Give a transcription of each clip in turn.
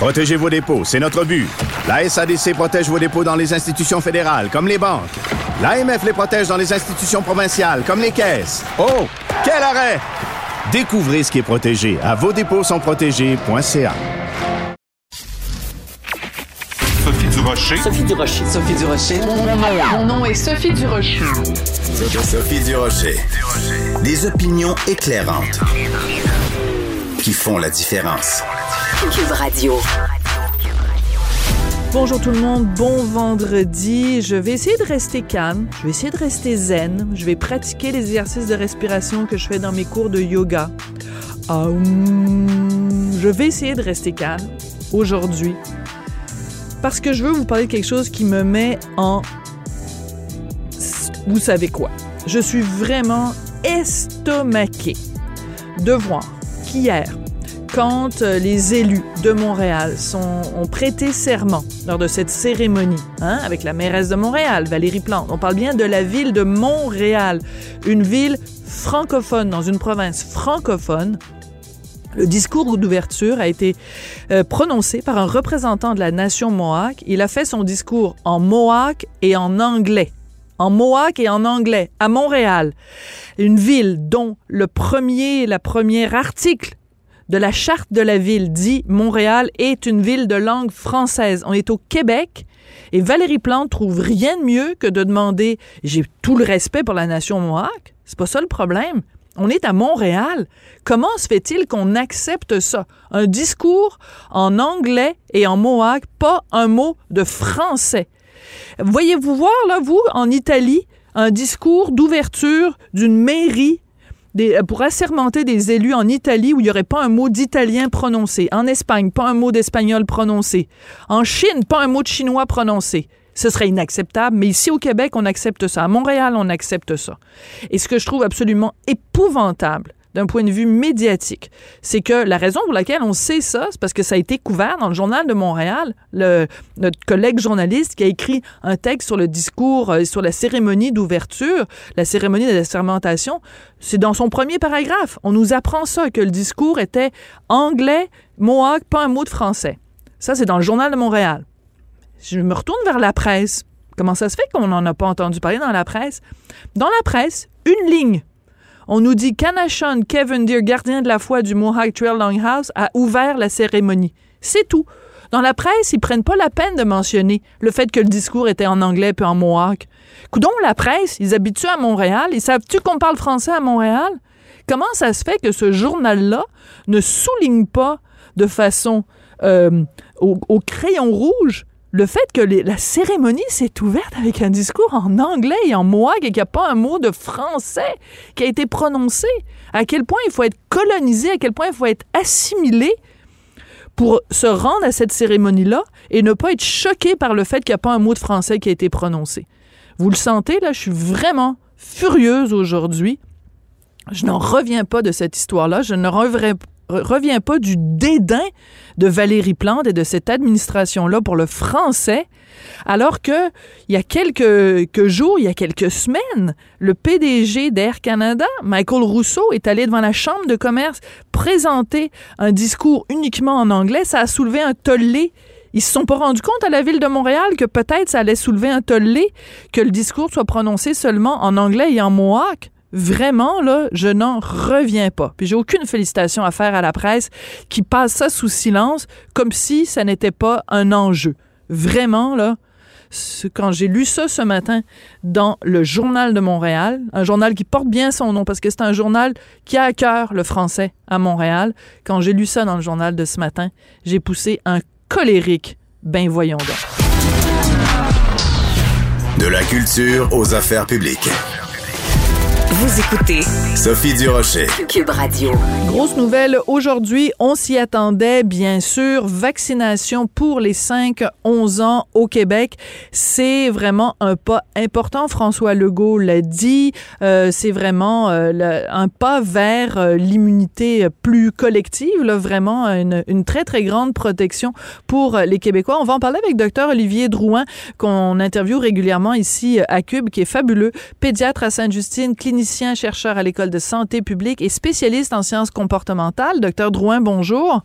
Protégez vos dépôts, c'est notre but. La SADC protège vos dépôts dans les institutions fédérales, comme les banques. L'AMF les protège dans les institutions provinciales, comme les caisses. Oh, quel arrêt! Découvrez ce qui est protégé à vos dépôts sont protégés.ca. Sophie Durocher. Sophie Durocher. Sophie Durocher. Mon nom est Sophie Durocher. Sophie Durocher. Des opinions éclairantes qui font la différence. Cube Radio. Bonjour tout le monde, bon vendredi. Je vais essayer de rester calme, je vais essayer de rester zen, je vais pratiquer les exercices de respiration que je fais dans mes cours de yoga. Aoum. Je vais essayer de rester calme aujourd'hui parce que je veux vous parler de quelque chose qui me met en... Vous savez quoi? Je suis vraiment estomaquée de voir qu'hier, quand euh, les élus de Montréal sont, ont prêté serment lors de cette cérémonie hein, avec la mairesse de Montréal, Valérie Plante. On parle bien de la ville de Montréal, une ville francophone dans une province francophone. Le discours d'ouverture a été euh, prononcé par un représentant de la nation Mohawk. Il a fait son discours en Mohawk et en anglais. En Mohawk et en anglais, à Montréal, une ville dont le premier, la première article de la charte de la ville dit Montréal est une ville de langue française. On est au Québec et Valérie Plante trouve rien de mieux que de demander j'ai tout le respect pour la nation Mohawk. C'est pas ça le problème. On est à Montréal. Comment se fait-il qu'on accepte ça? Un discours en anglais et en mohawk, pas un mot de français. Voyez-vous voir, là, vous, en Italie, un discours d'ouverture d'une mairie des, pour assermenter des élus en Italie où il n'y aurait pas un mot d'italien prononcé. En Espagne, pas un mot d'espagnol prononcé. En Chine, pas un mot de chinois prononcé. Ce serait inacceptable, mais ici au Québec, on accepte ça. À Montréal, on accepte ça. Et ce que je trouve absolument épouvantable, d'un point de vue médiatique, c'est que la raison pour laquelle on sait ça, c'est parce que ça a été couvert dans le journal de Montréal. Notre collègue journaliste qui a écrit un texte sur le discours, euh, sur la cérémonie d'ouverture, la cérémonie de sermentation, c'est dans son premier paragraphe. On nous apprend ça, que le discours était anglais, mohawk, pas un mot de français. Ça, c'est dans le journal de Montréal. Je me retourne vers la presse. Comment ça se fait qu'on n'en a pas entendu parler dans la presse? Dans la presse, une ligne on nous dit qu'Anashon Kevin Deere, gardien de la foi du Mohawk Trail Longhouse, a ouvert la cérémonie. C'est tout. Dans la presse, ils prennent pas la peine de mentionner le fait que le discours était en anglais puis en Mohawk. Coudon, la presse, ils habitent à Montréal? Ils savent-tu qu'on parle français à Montréal? Comment ça se fait que ce journal-là ne souligne pas de façon euh, au crayon rouge le fait que la cérémonie s'est ouverte avec un discours en anglais et en mohawk et qu'il n'y a pas un mot de français qui a été prononcé, à quel point il faut être colonisé, à quel point il faut être assimilé pour se rendre à cette cérémonie-là et ne pas être choqué par le fait qu'il n'y a pas un mot de français qui a été prononcé. Vous le sentez, là, je suis vraiment furieuse aujourd'hui. Je n'en reviens pas de cette histoire-là. Je ne reviens, revient pas du dédain de Valérie Plante et de cette administration-là pour le français, alors que il y a quelques, jours, il y a quelques semaines, le PDG d'Air Canada, Michael Rousseau, est allé devant la Chambre de commerce présenter un discours uniquement en anglais. Ça a soulevé un tollé ils se sont pas rendus compte à la ville de Montréal que peut-être ça allait soulever un tollé que le discours soit prononcé seulement en anglais et en mohawk. Vraiment, là, je n'en reviens pas. Puis j'ai aucune félicitation à faire à la presse qui passe ça sous silence comme si ça n'était pas un enjeu. Vraiment, là, quand j'ai lu ça ce matin dans le Journal de Montréal, un journal qui porte bien son nom parce que c'est un journal qui a à cœur le français à Montréal, quand j'ai lu ça dans le journal de ce matin, j'ai poussé un colérique. Ben voyons donc. De la culture aux affaires publiques. Vous écoutez Sophie Durocher. Cube Radio. Grosse nouvelle aujourd'hui, on s'y attendait bien sûr, vaccination pour les 5-11 ans au Québec. C'est vraiment un pas important, François Legault l'a dit, euh, c'est vraiment euh, le- un pas vers euh, l'immunité plus collective, là, vraiment une, une très très grande protection pour les Québécois. On va en parler avec docteur Olivier Drouin qu'on interviewe régulièrement ici à Cube, qui est fabuleux, pédiatre à Sainte-Justine, clinicien, chercheur à l'École de santé publique et spécialiste en sciences comportementales. Docteur Drouin, bonjour.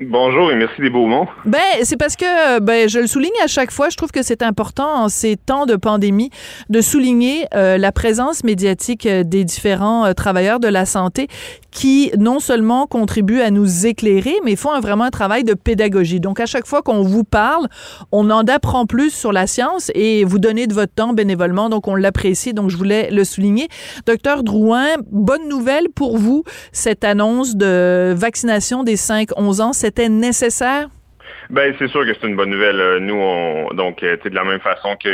Bonjour et merci des beaux mots. Ben, c'est parce que ben, je le souligne à chaque fois. Je trouve que c'est important en ces temps de pandémie de souligner euh, la présence médiatique euh, des différents euh, travailleurs de la santé qui non seulement contribuent à nous éclairer, mais font vraiment un travail de pédagogie. Donc, à chaque fois qu'on vous parle, on en apprend plus sur la science et vous donnez de votre temps bénévolement. Donc, on l'apprécie. Donc, je voulais le souligner. Docteur Drouin, bonne nouvelle pour vous, cette annonce de vaccination des 5-11 ans. C'était nécessaire? Ben c'est sûr que c'est une bonne nouvelle. Euh, Nous, on donc euh, de la même façon que,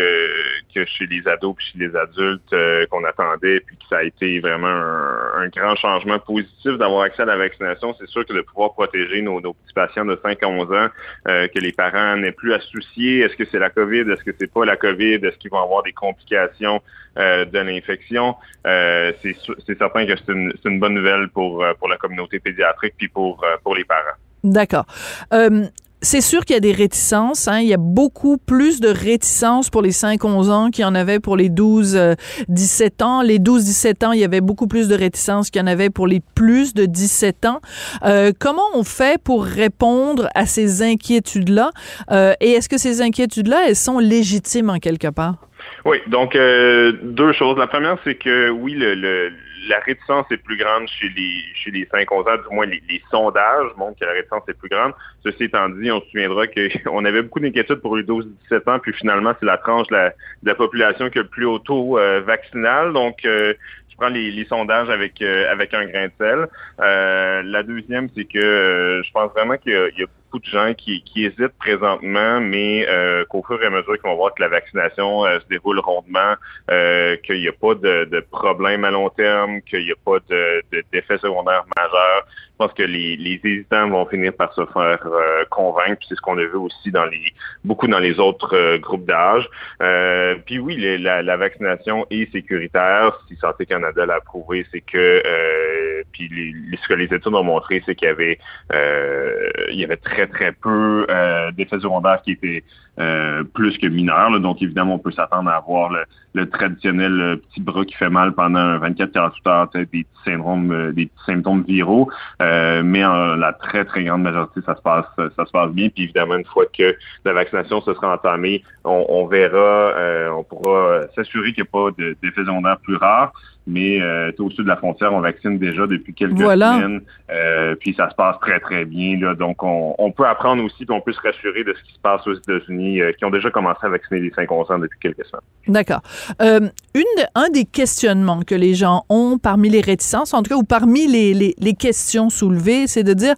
chez les ados puis chez les adultes euh, qu'on attendait, puis que ça a été vraiment un, grand changement positif d'avoir accès à la vaccination. C'est sûr que de pouvoir protéger nos, petits patients de 5 à 11 ans, que les parents n'aient plus à soucier. Est-ce que c'est la COVID? Est-ce que c'est pas la COVID? Est-ce qu'ils vont avoir des complications de l'infection? C'est certain que c'est une, une bonne nouvelle pour, pour la communauté pédiatrique puis pour, pour les parents. D'accord. Euh, c'est sûr qu'il y a des réticences. Hein. Il y a beaucoup plus de réticences pour les 5-11 ans qu'il y en avait pour les 12-17 ans. Les 12-17 ans, il y avait beaucoup plus de réticences qu'il y en avait pour les plus de 17 ans. Euh, comment on fait pour répondre à ces inquiétudes-là? Euh, et est-ce que ces inquiétudes-là, elles sont légitimes en quelque part? Oui, donc euh, deux choses. La première, c'est que oui, le, le- la réticence est plus grande chez les chez les 5 11 ans, du moins les, les sondages montrent que la réticence est plus grande. Ceci étant dit, on se souviendra qu'on avait beaucoup d'inquiétudes pour les 12-17 ans, puis finalement, c'est la tranche de la, de la population qui a le plus haut taux euh, vaccinal. Donc, euh, je prends les, les sondages avec euh, avec un grain de sel. Euh, la deuxième, c'est que euh, je pense vraiment qu'il y y a beaucoup de gens qui, hésitent présentement, mais euh, qu'au fur et à mesure qu'ils vont voir que la vaccination euh, se déroule rondement, euh, qu'il n'y a pas de, de problème à long terme, qu'il n'y a pas de, de- d'effets secondaires majeurs. Je pense que les, les hésitants vont finir par se faire euh, convaincre. C'est ce qu'on a vu aussi dans les beaucoup dans les autres euh, groupes d'âge. Euh, puis oui, la, la vaccination est sécuritaire. Si Santé Canada l'a prouvé, c'est que euh, puis les- ce que les études ont montré, c'est qu'il y avait euh, il y avait très très peu euh, d'effets secondaires qui étaient euh, plus que mineurs. là. Donc évidemment, on peut s'attendre à avoir le, le traditionnel euh, petit bras qui fait mal pendant 24-48 heures, des petits syndromes, euh, des petits symptômes viraux. Euh, mais en la très très grande majorité, ça se passe ça se passe bien. Puis évidemment, une fois que la vaccination se sera entamée, on, on verra, on pourra s'assurer qu'il n'y a pas de- d'effets secondaires plus rares. Mais euh, au sud de la frontière, on vaccine déjà depuis quelques Voilà. semaines. Euh, puis ça se passe très, très bien. Là. Donc, on, on peut apprendre aussi, puis on peut se rassurer de ce qui se passe aux États-Unis, euh, qui ont déjà commencé à vacciner les 5-11 ans depuis quelques semaines. D'accord. Une un des questionnements que les gens ont parmi les réticences, en tout cas, ou parmi les, les, les questions soulevées, c'est de dire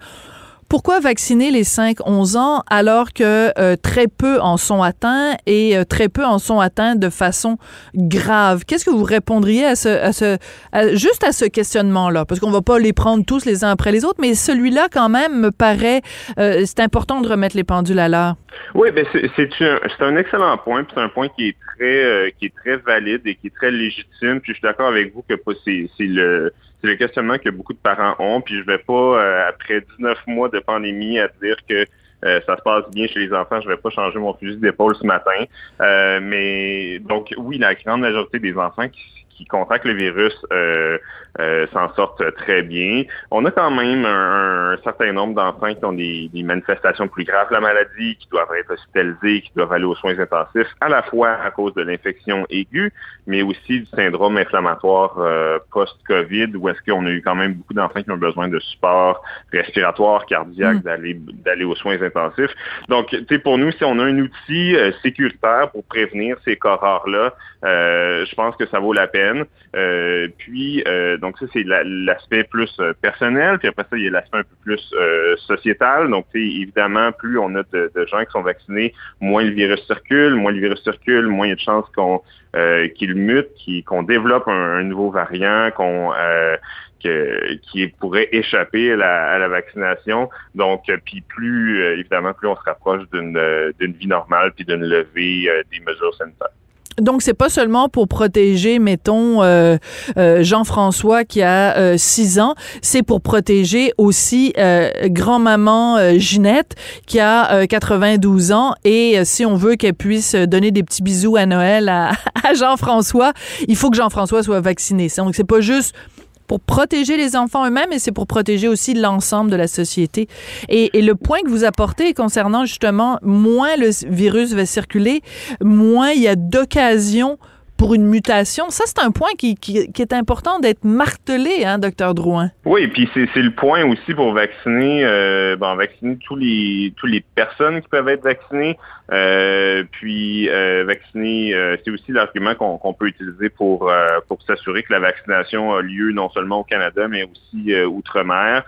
pourquoi vacciner les 5-11 ans alors que euh, très peu en sont atteints et euh, très peu en sont atteints de façon grave? Qu'est-ce que vous répondriez à ce, à ce à- juste à ce questionnement-là? Parce qu'on va pas les prendre tous les uns après les autres, mais celui-là, quand même, me paraît, euh, c'est important de remettre les pendules à l'heure. Oui, ben c'est un, un excellent point, puis c'est un point qui est très euh, qui est très valide et qui est très légitime. Puis je suis d'accord avec vous que c'est le c'est le questionnement que beaucoup de parents ont. Puis je vais pas euh, après 19 mois de pandémie à dire que euh, ça se passe bien chez les enfants, je vais pas changer mon fusil d'épaule ce matin. Euh, mais donc oui, la grande majorité des enfants qui, qui contractent le virus euh, euh, s'en sortent très bien. On a quand même un, un certain nombre d'enfants qui ont des, des manifestations plus graves de la maladie, qui doivent être hospitalisés, qui doivent aller aux soins intensifs, à la fois à cause de l'infection aiguë, mais aussi du syndrome inflammatoire euh, post-COVID, où est-ce qu'on a eu quand même beaucoup d'enfants qui ont besoin de support respiratoire, cardiaque, Mm. d'aller d'aller aux soins intensifs. Donc, tu sais, pour nous, si on a un outil sécuritaire pour prévenir ces cas rares-là, euh, je pense que ça vaut la peine. Semaines. puis, donc ça, c'est l'aspect plus personnel. Puis après ça, il y a l'aspect un peu plus sociétal. Donc, évidemment, plus on a de, gens qui sont vaccinés, moins le virus circule. Moins le virus circule, moins il y a de chances qu'on qu'il mute, qu'on développe un, nouveau variant, qu'on qui pourrait échapper à la, vaccination. Donc, euh, puis plus, euh, évidemment, plus on se rapproche d'une euh, vie normale puis d'une levée des mesures sanitaires. Donc, c'est pas seulement pour protéger, mettons, Jean-François qui a 6 ans, c'est pour protéger aussi grand-maman Ginette qui a 92 ans et si on veut qu'elle puisse donner des petits bisous à Noël à, à Jean-François, il faut que Jean-François soit vacciné. Donc, c'est pas juste pour protéger les enfants eux-mêmes et c'est pour protéger aussi l'ensemble de la société. Et, le point que vous apportez concernant justement moins le virus va circuler, moins il y a d'occasions pour une mutation. Ça, c'est un point qui, qui, est important d'être martelé, hein, docteur Drouin. Oui, puis c'est le point aussi pour vacciner, euh, bon, vacciner tous les tous les personnes qui peuvent être vaccinées. Euh, puis euh, vacciner, c'est aussi l'argument qu'on peut utiliser pour pour s'assurer que la vaccination a lieu non seulement au Canada, mais aussi outre-mer.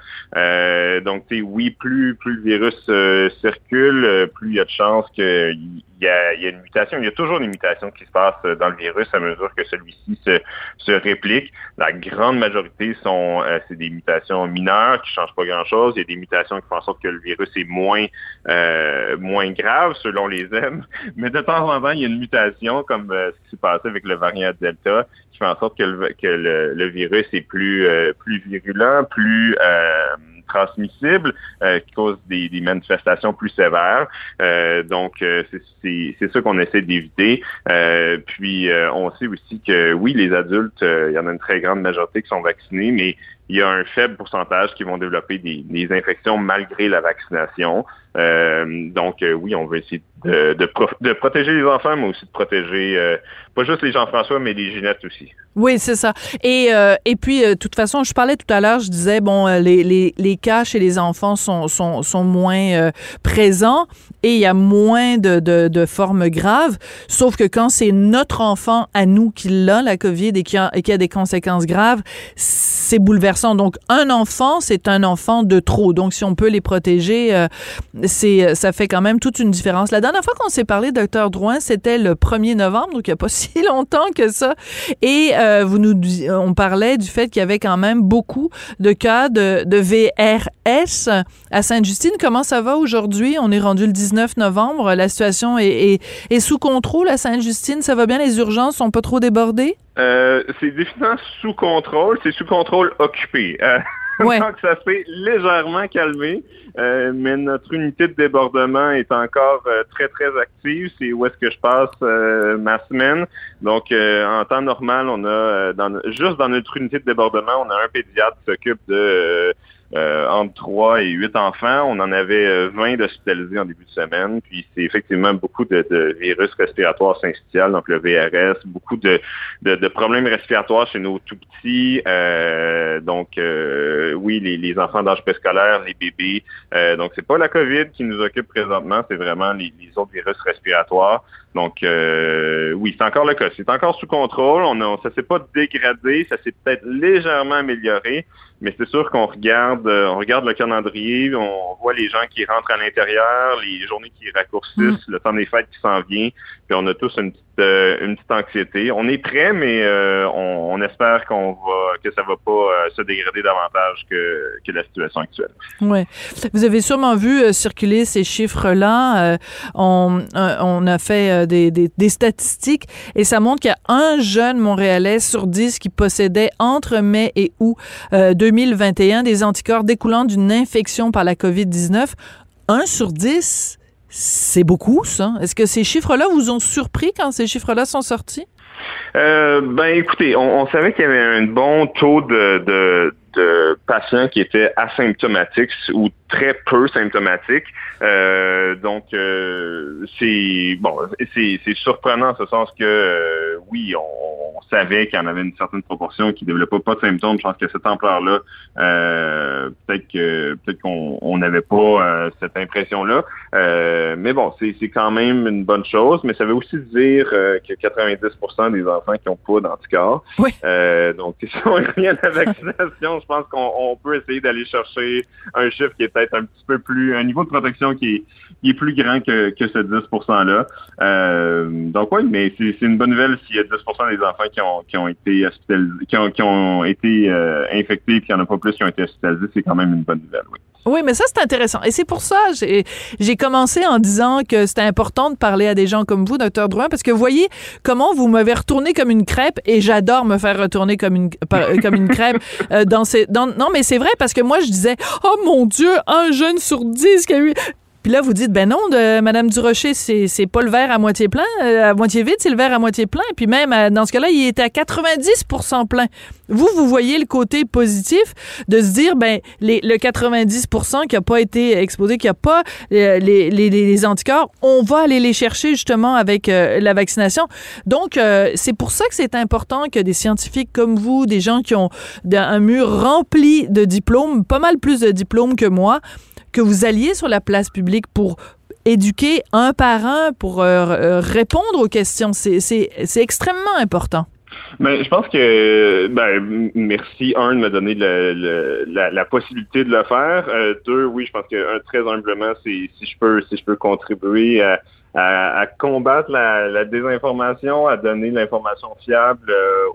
donc, oui, plus plus le virus circule, plus il y a de chances qu'il il y a une mutation. Il y a toujours une mutation qui se passe dans le virus à mesure que celui-ci se, se réplique. La grande majorité sont c'est des mutations mineures qui changent pas grand-chose. Il y a des mutations qui font en sorte que le virus est moins moins grave selon les aime. Mais de temps en temps, il y a une mutation, comme euh, ce qui s'est passé avec le variant Delta, qui fait en sorte que le, virus est plus, euh, plus virulent, plus euh, transmissible, qui cause des, manifestations plus sévères. donc, c'est ça qu'on essaie d'éviter. puis, on sait aussi que oui, les adultes, il y en a une très grande majorité qui sont vaccinés, mais il y a un faible pourcentage qui vont développer des, infections malgré la vaccination. Euh, donc euh, oui, on veut essayer de, protéger les enfants, mais aussi de protéger euh, pas juste les Jean-François, mais les Ginette aussi. Oui, c'est ça. Et, et puis, de toute façon, je parlais tout à l'heure, je disais, bon, les, les, les cas chez les enfants sont, sont, sont moins présents et il y a moins de, de, de, formes graves, sauf que quand c'est notre enfant à nous qui l'a, la COVID, et qui a, et qui a des conséquences graves, c'est bouleversant. Donc, un enfant, c'est un enfant de trop. Donc, si on peut les protéger, c'est euh, ça fait quand même toute une différence. La dernière fois qu'on s'est parlé, docteur Drouin, c'était le 1er novembre, donc il n'y a pas si longtemps que ça. Et euh, vous nous on parlait du fait qu'il y avait quand même beaucoup de cas de, de VRS à Sainte-Justine. Comment ça va aujourd'hui? On est rendu le 19 novembre. La situation est, est, sous contrôle à Sainte-Justine. Ça va bien? Les urgences sont pas trop débordées? Euh, c'est définitivement sous contrôle. C'est sous contrôle occupé. Ouais. Donc, ça s'est légèrement calmé, euh, mais notre unité de débordement est encore euh, très, très active. C'est où est-ce que je passe euh, ma semaine. Donc, en temps normal, on a, dans, juste dans notre unité de débordement, on a un pédiatre qui s'occupe de euh, entre 3 et 8 enfants. On en avait 20 euh, hospitalisés en début de semaine. Puis c'est effectivement beaucoup de, virus respiratoires syncytiales, donc le VRS, beaucoup de, problèmes respiratoires chez nos tout petits. Euh, donc oui, les, enfants d'âge préscolaire, les bébés. donc c'est pas la COVID qui nous occupe présentement, c'est vraiment les, autres virus respiratoires. Donc oui, c'est encore le cas. C'est encore sous contrôle. On a, ça s'est pas dégradé, ça s'est peut-être légèrement amélioré. Mais c'est sûr qu'on regarde, euh, on regarde le calendrier, on voit les gens qui rentrent à l'intérieur, les journées qui raccourcissent, mm. le temps des fêtes qui s'en vient, puis on a tous une petite, euh, une petite anxiété. On est prêt, mais euh, on, espère qu'on va, que ça va pas se dégrader davantage que, que, la situation actuelle. Ouais. Vous avez sûrement vu circuler ces chiffres-là. on, on a fait des, des, statistiques et ça montre qu'il y a un jeune Montréalais sur dix qui possédait entre mai et août 2021 des anticorps découlant d'une infection par la COVID-19. 1 sur 10, c'est beaucoup, ça? Est-ce que ces chiffres-là vous ont surpris quand ces chiffres-là sont sortis? Euh, ben écoutez, on, savait qu'il y avait un bon taux de, de patients qui étaient asymptomatiques ou très peu symptomatiques. Euh, donc, euh, c'est bon, c'est surprenant en ce sens que euh, oui, on, savait qu'il y en avait une certaine proportion qui ne développait pas de symptômes. Je pense que cette ampleur-là, peut-être que peut-être qu'on n'avait pas cette impression-là. mais bon, c'est quand même une bonne chose. Mais ça veut aussi dire que 90% des enfants qui n'ont pas d'anticorps. Oui. donc, si on revient à la vaccination, je pense qu'on peut essayer d'aller chercher un chiffre qui est peut-être un petit peu plus, un niveau de protection qui est, plus grand que, que ce 10 %-là. Euh, donc oui, mais c'est une bonne nouvelle s'il y a 10% des enfants qui ont, qui ont été hospitalisés, qui ont, qui ont été euh, infectés, puis qu'il n'y en a pas plus qui ont été hospitalisés, c'est quand même une bonne nouvelle, oui. Oui, mais ça, c'est intéressant. Et c'est pour ça, j'ai commencé en disant que c'était important de parler à des gens comme vous, docteur Drouin, parce que voyez comment vous m'avez retourné comme une crêpe et j'adore me faire retourner comme une, comme une crêpe euh, dans ces... Dans, non, mais c'est vrai, parce que moi, je disais, oh mon Dieu, un jeune sur dix qui a eu... Puis là, vous dites, ben non, de Madame Durocher, c'est, c'est pas le verre à moitié plein, euh, à moitié vide, c'est le verre à moitié plein. Puis même, euh, dans ce cas-là, il était à 90% plein. Vous, vous voyez le côté positif de se dire, ben, les, le 90% qui a pas été exposé, qui a pas euh, les, les, les, anticorps, on va aller les chercher justement avec la vaccination. Donc, c'est pour ça que c'est important que des scientifiques comme vous, des gens qui ont un mur rempli de diplômes, pas mal plus de diplômes que moi, que vous alliez sur la place publique pour éduquer un par un, pour euh, euh, répondre aux questions. C'est extrêmement important. Mais je pense que ben merci un de me donner la, possibilité de le faire. Euh, deux, oui, je pense que un, très humblement, si je peux si je peux contribuer à, combattre la, désinformation, à donner l'information fiable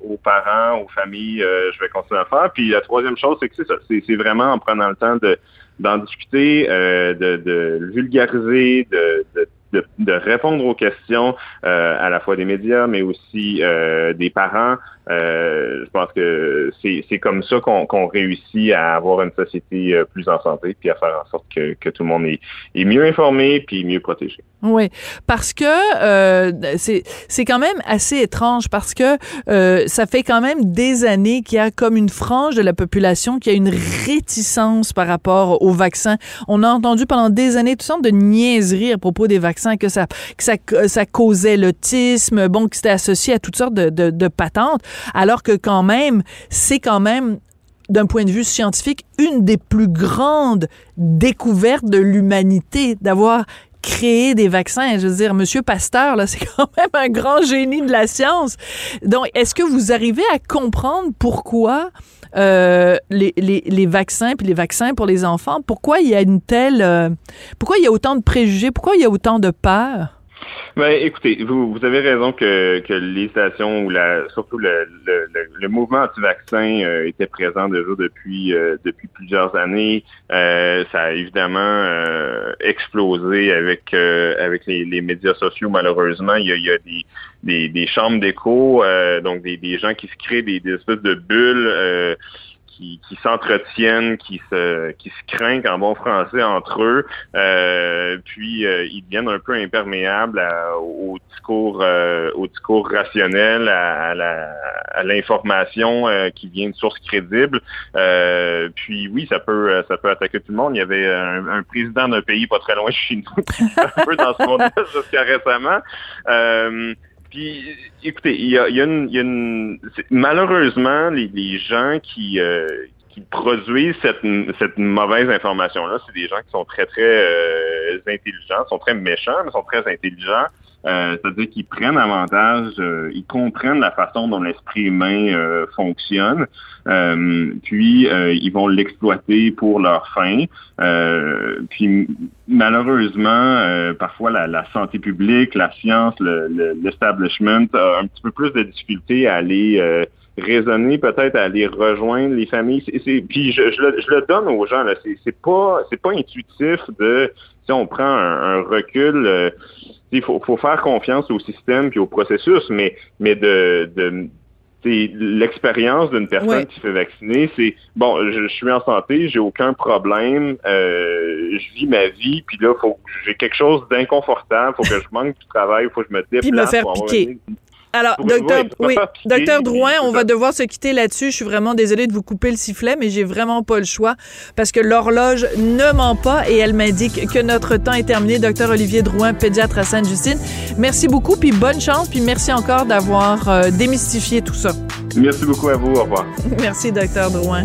aux parents, aux familles, je vais continuer à faire. Puis la troisième chose, c'est que c'est vraiment en prenant le temps de d'en discuter, euh, de, de vulgariser, de, de de, de, répondre aux questions euh, à la fois des médias, mais aussi euh, des parents. Euh, je pense que c'est comme ça qu'on réussit à avoir une société euh, plus en santé, puis à faire en sorte que, que tout le monde est, est, mieux informé, puis mieux protégé. Oui, parce que euh, c'est quand même assez étrange, parce que euh, ça fait quand même des années qu'il y a comme une frange de la population qui a une réticence par rapport aux vaccins. On a entendu pendant des années toutes sortes de niaiseries à propos des vaccins, que ça, que ça, ça causait l'autisme, bon, que c'était associé à toutes sortes de, de, de patentes alors que quand même, c'est quand même d'un point de vue scientifique, une des plus grandes découvertes de l'humanité, d'avoir créé des vaccins. Je veux dire, Monsieur Pasteur, là, c'est quand même un grand génie de la science. Donc, est-ce que vous arrivez à comprendre pourquoi euh, les, les, vaccins, puis les vaccins pour les enfants, pourquoi il y a une telle... Euh, pourquoi il y a autant de préjugés? Pourquoi il y a autant de peur? Ben, écoutez, vous, vous avez raison que, que les stations ou la, surtout le, le, le mouvement anti-vaccin euh, était présent déjà depuis euh, depuis plusieurs années. Euh, ça a évidemment explosé avec avec les, les, médias sociaux. Malheureusement, il y a, il y a des, des, des chambres d'écho, donc des, des gens qui se créent des, des espèces de bulles qui, s'entretiennent, qui se, qui se craignent en bon français entre eux, euh, puis euh, ils deviennent un peu imperméables au discours, euh, au discours rationnel, à, à l'information qui vient de sources crédibles. puis oui, ça peut, ça peut attaquer tout le monde. Il y avait un, président d'un pays pas très loin de chez nous qui un peu dans ce monde jusqu'à récemment. Puis, écoutez, il y a, une, y a une... malheureusement les, gens qui euh, qui produisent cette, cette mauvaise information-là, c'est des gens qui sont très très euh, intelligents, sont très méchants, mais sont très intelligents. Euh, c'est-à-dire qu'ils prennent avantage, euh, ils comprennent la façon dont l'esprit humain euh, fonctionne, puis ils vont l'exploiter pour leur fin. puis malheureusement, parfois la, la, santé publique, la science, l'establishment le, a un petit peu plus de difficultés à aller raisonner peut-être à aller rejoindre les familles. puis je, je, le, je, le, donne aux gens. Là. C'est, pas c'est pas intuitif de si on prend un, recul il faut, faut, faire confiance au système puis au processus, mais, mais de, de l'expérience d'une personne qui se fait vacciner, c'est bon, je, suis en santé, j'ai aucun problème, euh, je vis ma vie, puis là, faut j'ai quelque chose d'inconfortable, faut que je manque du travail, faut que je me déplace. Puis me faire piquer. Alors, docteur, oui, Drouin, on va devoir se quitter là-dessus. Je suis vraiment désolée de vous couper le sifflet, mais j'ai vraiment pas le choix parce que l'horloge ne ment pas et elle m'indique que notre temps est terminé. Docteur Olivier Drouin, pédiatre à Sainte-Justine. Merci beaucoup, puis bonne chance, puis merci encore d'avoir euh, démystifié tout ça. Merci beaucoup à vous. Au revoir. Merci, docteur Drouin.